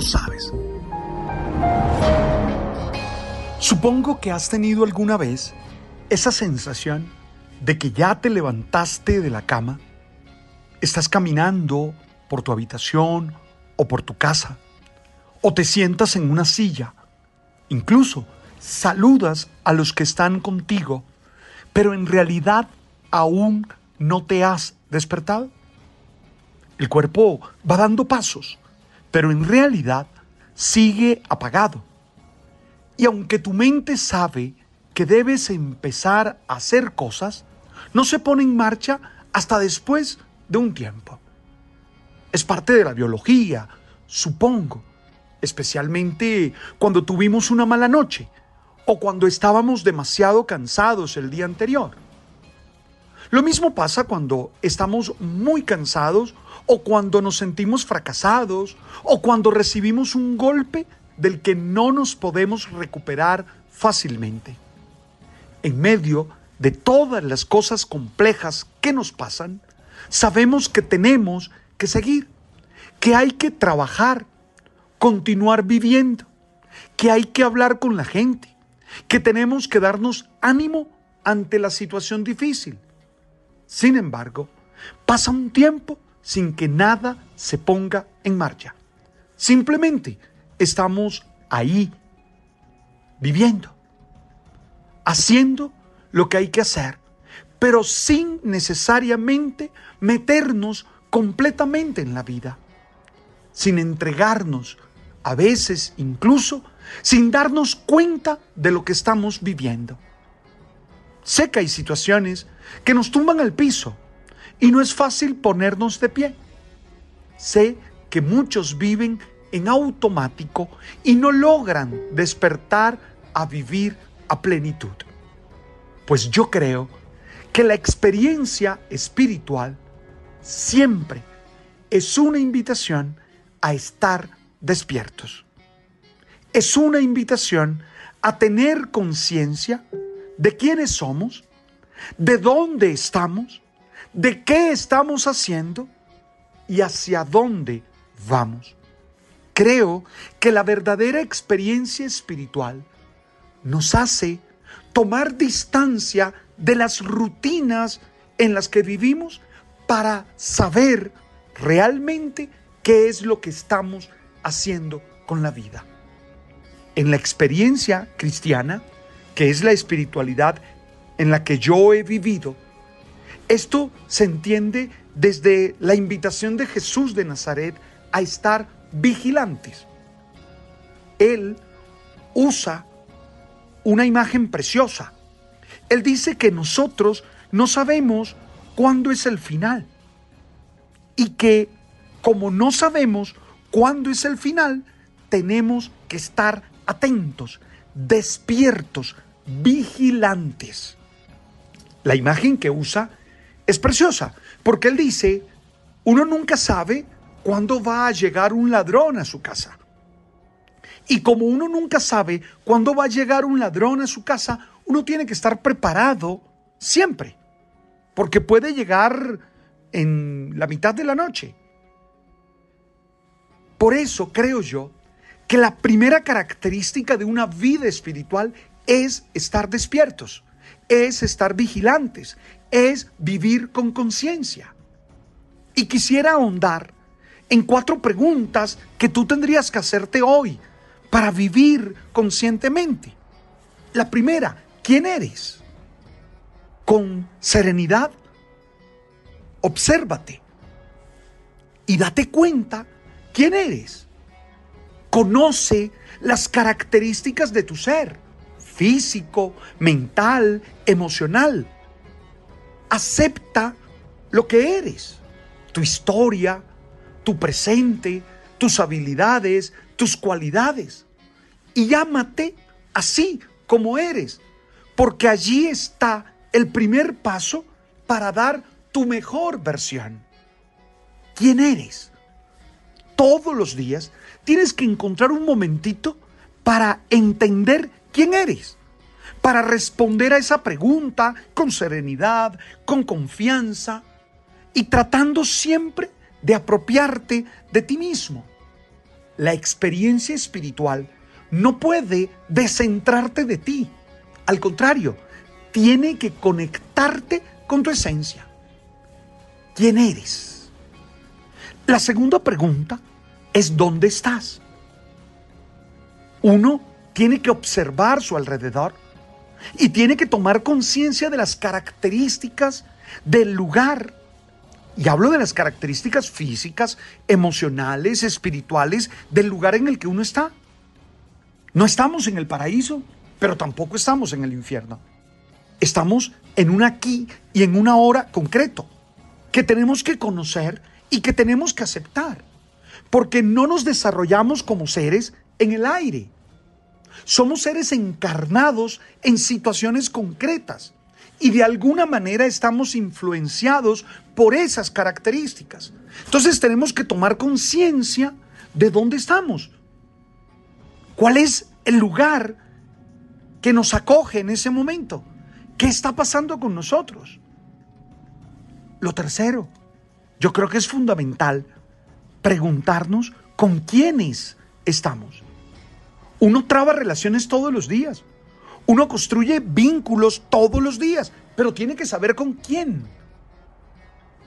Sabes. Supongo que has tenido alguna vez esa sensación de que ya te levantaste de la cama, estás caminando por tu habitación o por tu casa, o te sientas en una silla, incluso saludas a los que están contigo, pero en realidad aún no te has despertado. El cuerpo va dando pasos, pero en realidad sigue apagado. Y aunque tu mente sabe que debes empezar a hacer cosas, no se pone en marcha hasta después de un tiempo. Es parte de la biología, supongo, especialmente cuando tuvimos una mala noche o cuando estábamos demasiado cansados el día anterior. Lo mismo pasa cuando estamos muy cansados o cuando nos sentimos fracasados o cuando recibimos un golpe del que no nos podemos recuperar fácilmente. En medio de todas las cosas complejas que nos pasan, sabemos que tenemos que seguir, que hay que trabajar, continuar viviendo, que hay que hablar con la gente, que tenemos que darnos ánimo ante la situación difícil. Sin embargo, pasa un tiempo sin que nada se ponga en marcha. Simplemente estamos ahí, viviendo, haciendo lo que hay que hacer, pero sin necesariamente meternos completamente en la vida, sin entregarnos, a veces incluso sin darnos cuenta de lo que estamos viviendo. Sé que hay situaciones que nos tumban al piso y no es fácil ponernos de pie. Sé que muchos viven en automático y no logran despertar a vivir a plenitud. Pues yo creo que la experiencia espiritual siempre es una invitación a estar despiertos. Es una invitación a tener conciencia de quiénes somos, de dónde estamos, de qué estamos haciendo y hacia dónde vamos. Creo que la verdadera experiencia espiritual nos hace tomar distancia de las rutinas en las que vivimos para saber realmente qué es lo que estamos haciendo con la vida. En la experiencia cristiana, que es la espiritualidad en la que yo he vivido, esto se entiende desde la invitación de Jesús de Nazaret a estar vigilantes. Él usa una imagen preciosa. Él dice que nosotros no sabemos cuándo es el final y que como no sabemos cuándo es el final, tenemos que estar atentos, despiertos, vigilantes. La imagen que usa es preciosa, porque él dice, uno nunca sabe cuándo va a llegar un ladrón a su casa. Y como uno nunca sabe cuándo va a llegar un ladrón a su casa, uno tiene que estar preparado siempre, porque puede llegar en la mitad de la noche. Por eso creo yo que la primera característica de una vida espiritual es estar despiertos, es estar vigilantes, es vivir con conciencia. Y quisiera ahondar en cuatro preguntas que tú tendrías que hacerte hoy para vivir conscientemente. La primera, ¿quién eres? Con serenidad, obsérvate y date cuenta quién eres. Conoce las características de tu ser, físico, mental, emocional. Acepta lo que eres, tu historia, tu presente, tus habilidades, tus cualidades. Y llámate así como eres, porque allí está el primer paso para dar tu mejor versión. ¿Quién eres? Todos los días tienes que encontrar un momentito para entender quién eres, para responder a esa pregunta con serenidad, con confianza y tratando siempre de apropiarte de ti mismo la experiencia espiritual no puede descentrarte de ti. Al contrario, tiene que conectarte con tu esencia. ¿Quién eres? La segunda pregunta es ¿dónde estás? Uno tiene que observar su alrededor y tiene que tomar conciencia de las características del lugar y hablo de las características físicas, emocionales, espirituales del lugar en el que uno está. No estamos en el paraíso, pero tampoco estamos en el infierno. Estamos en un aquí y en una hora concreto, que tenemos que conocer y que tenemos que aceptar, porque no nos desarrollamos como seres en el aire. Somos seres encarnados en situaciones concretas y de alguna manera estamos influenciados por esas características. Entonces tenemos que tomar conciencia de dónde estamos. ¿Cuál es el lugar que nos acoge en ese momento? ¿Qué está pasando con nosotros? Lo tercero, yo creo que es fundamental preguntarnos con quiénes estamos. Uno traba relaciones todos los días. Uno construye vínculos todos los días, pero tiene que saber con quién.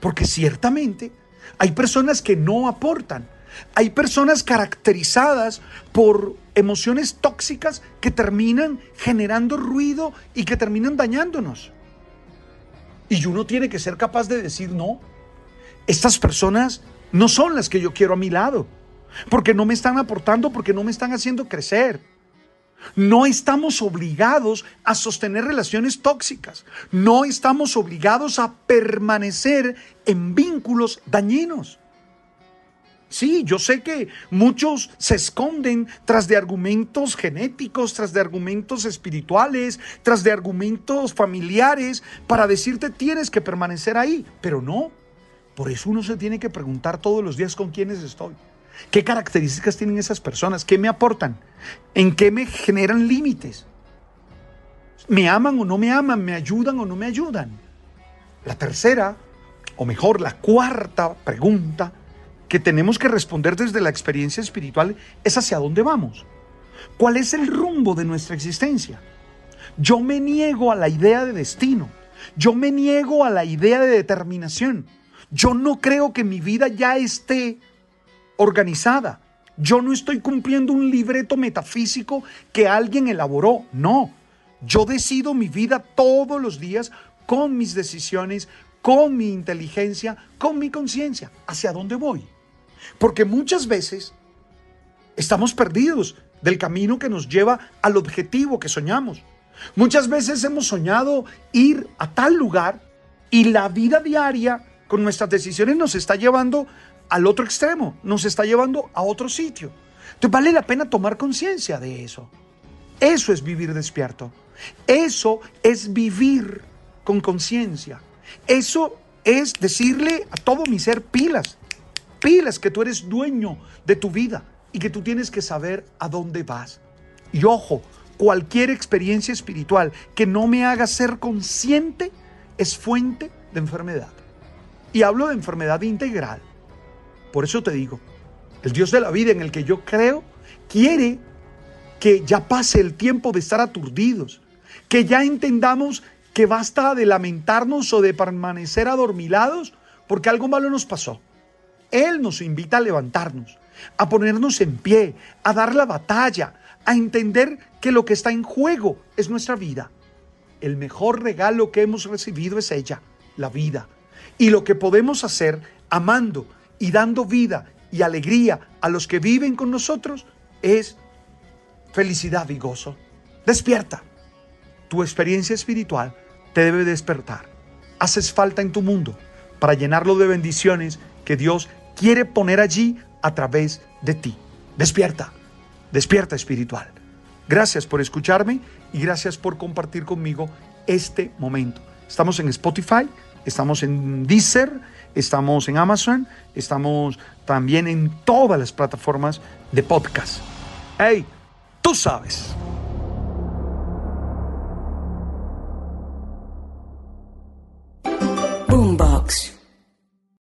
Porque ciertamente hay personas que no aportan. Hay personas caracterizadas por emociones tóxicas que terminan generando ruido y que terminan dañándonos. Y uno tiene que ser capaz de decir, no, estas personas no son las que yo quiero a mi lado, porque no me están aportando, porque no me están haciendo crecer. No estamos obligados a sostener relaciones tóxicas. No estamos obligados a permanecer en vínculos dañinos. Sí, yo sé que muchos se esconden tras de argumentos genéticos, tras de argumentos espirituales, tras de argumentos familiares para decirte tienes que permanecer ahí, pero no. Por eso uno se tiene que preguntar todos los días con quiénes estoy. ¿Qué características tienen esas personas? ¿Qué me aportan? ¿En qué me generan límites? ¿Me aman o no me aman? ¿Me ayudan o no me ayudan? La tercera, o mejor, la cuarta pregunta que tenemos que responder desde la experiencia espiritual es hacia dónde vamos. ¿Cuál es el rumbo de nuestra existencia? Yo me niego a la idea de destino. Yo me niego a la idea de determinación. Yo no creo que mi vida ya esté organizada. Yo no estoy cumpliendo un libreto metafísico que alguien elaboró. No, yo decido mi vida todos los días con mis decisiones, con mi inteligencia, con mi conciencia. ¿Hacia dónde voy? Porque muchas veces estamos perdidos del camino que nos lleva al objetivo que soñamos. Muchas veces hemos soñado ir a tal lugar y la vida diaria con nuestras decisiones nos está llevando al otro extremo, nos está llevando a otro sitio. Entonces vale la pena tomar conciencia de eso. Eso es vivir despierto. Eso es vivir con conciencia. Eso es decirle a todo mi ser pilas, pilas que tú eres dueño de tu vida, y que tú tienes que saber a dónde vas. Y ojo, cualquier experiencia espiritual que no me haga ser consciente es fuente de enfermedad. Y hablo de enfermedad integral. Por eso te digo, el Dios de la vida en el que yo creo quiere que ya pase el tiempo de estar aturdidos, que ya entendamos que basta de lamentarnos o de permanecer adormilados porque algo malo nos pasó. Él nos invita a levantarnos, a ponernos en pie, a dar la batalla, a entender que lo que está en juego es nuestra vida. El mejor regalo que hemos recibido es ella, la vida. Y lo que podemos hacer amando y dando vida y alegría a los que viven con nosotros es felicidad y gozo. Despierta. Tu experiencia espiritual te debe despertar. Haces falta en tu mundo para llenarlo de bendiciones que Dios quiere poner allí a través de ti. Despierta, despierta espiritual. Gracias por escucharme y gracias por compartir conmigo este momento. Estamos en Spotify, estamos en Deezer, estamos en Amazon, estamos también en todas las plataformas de podcast. ¡Hey! Tú sabes.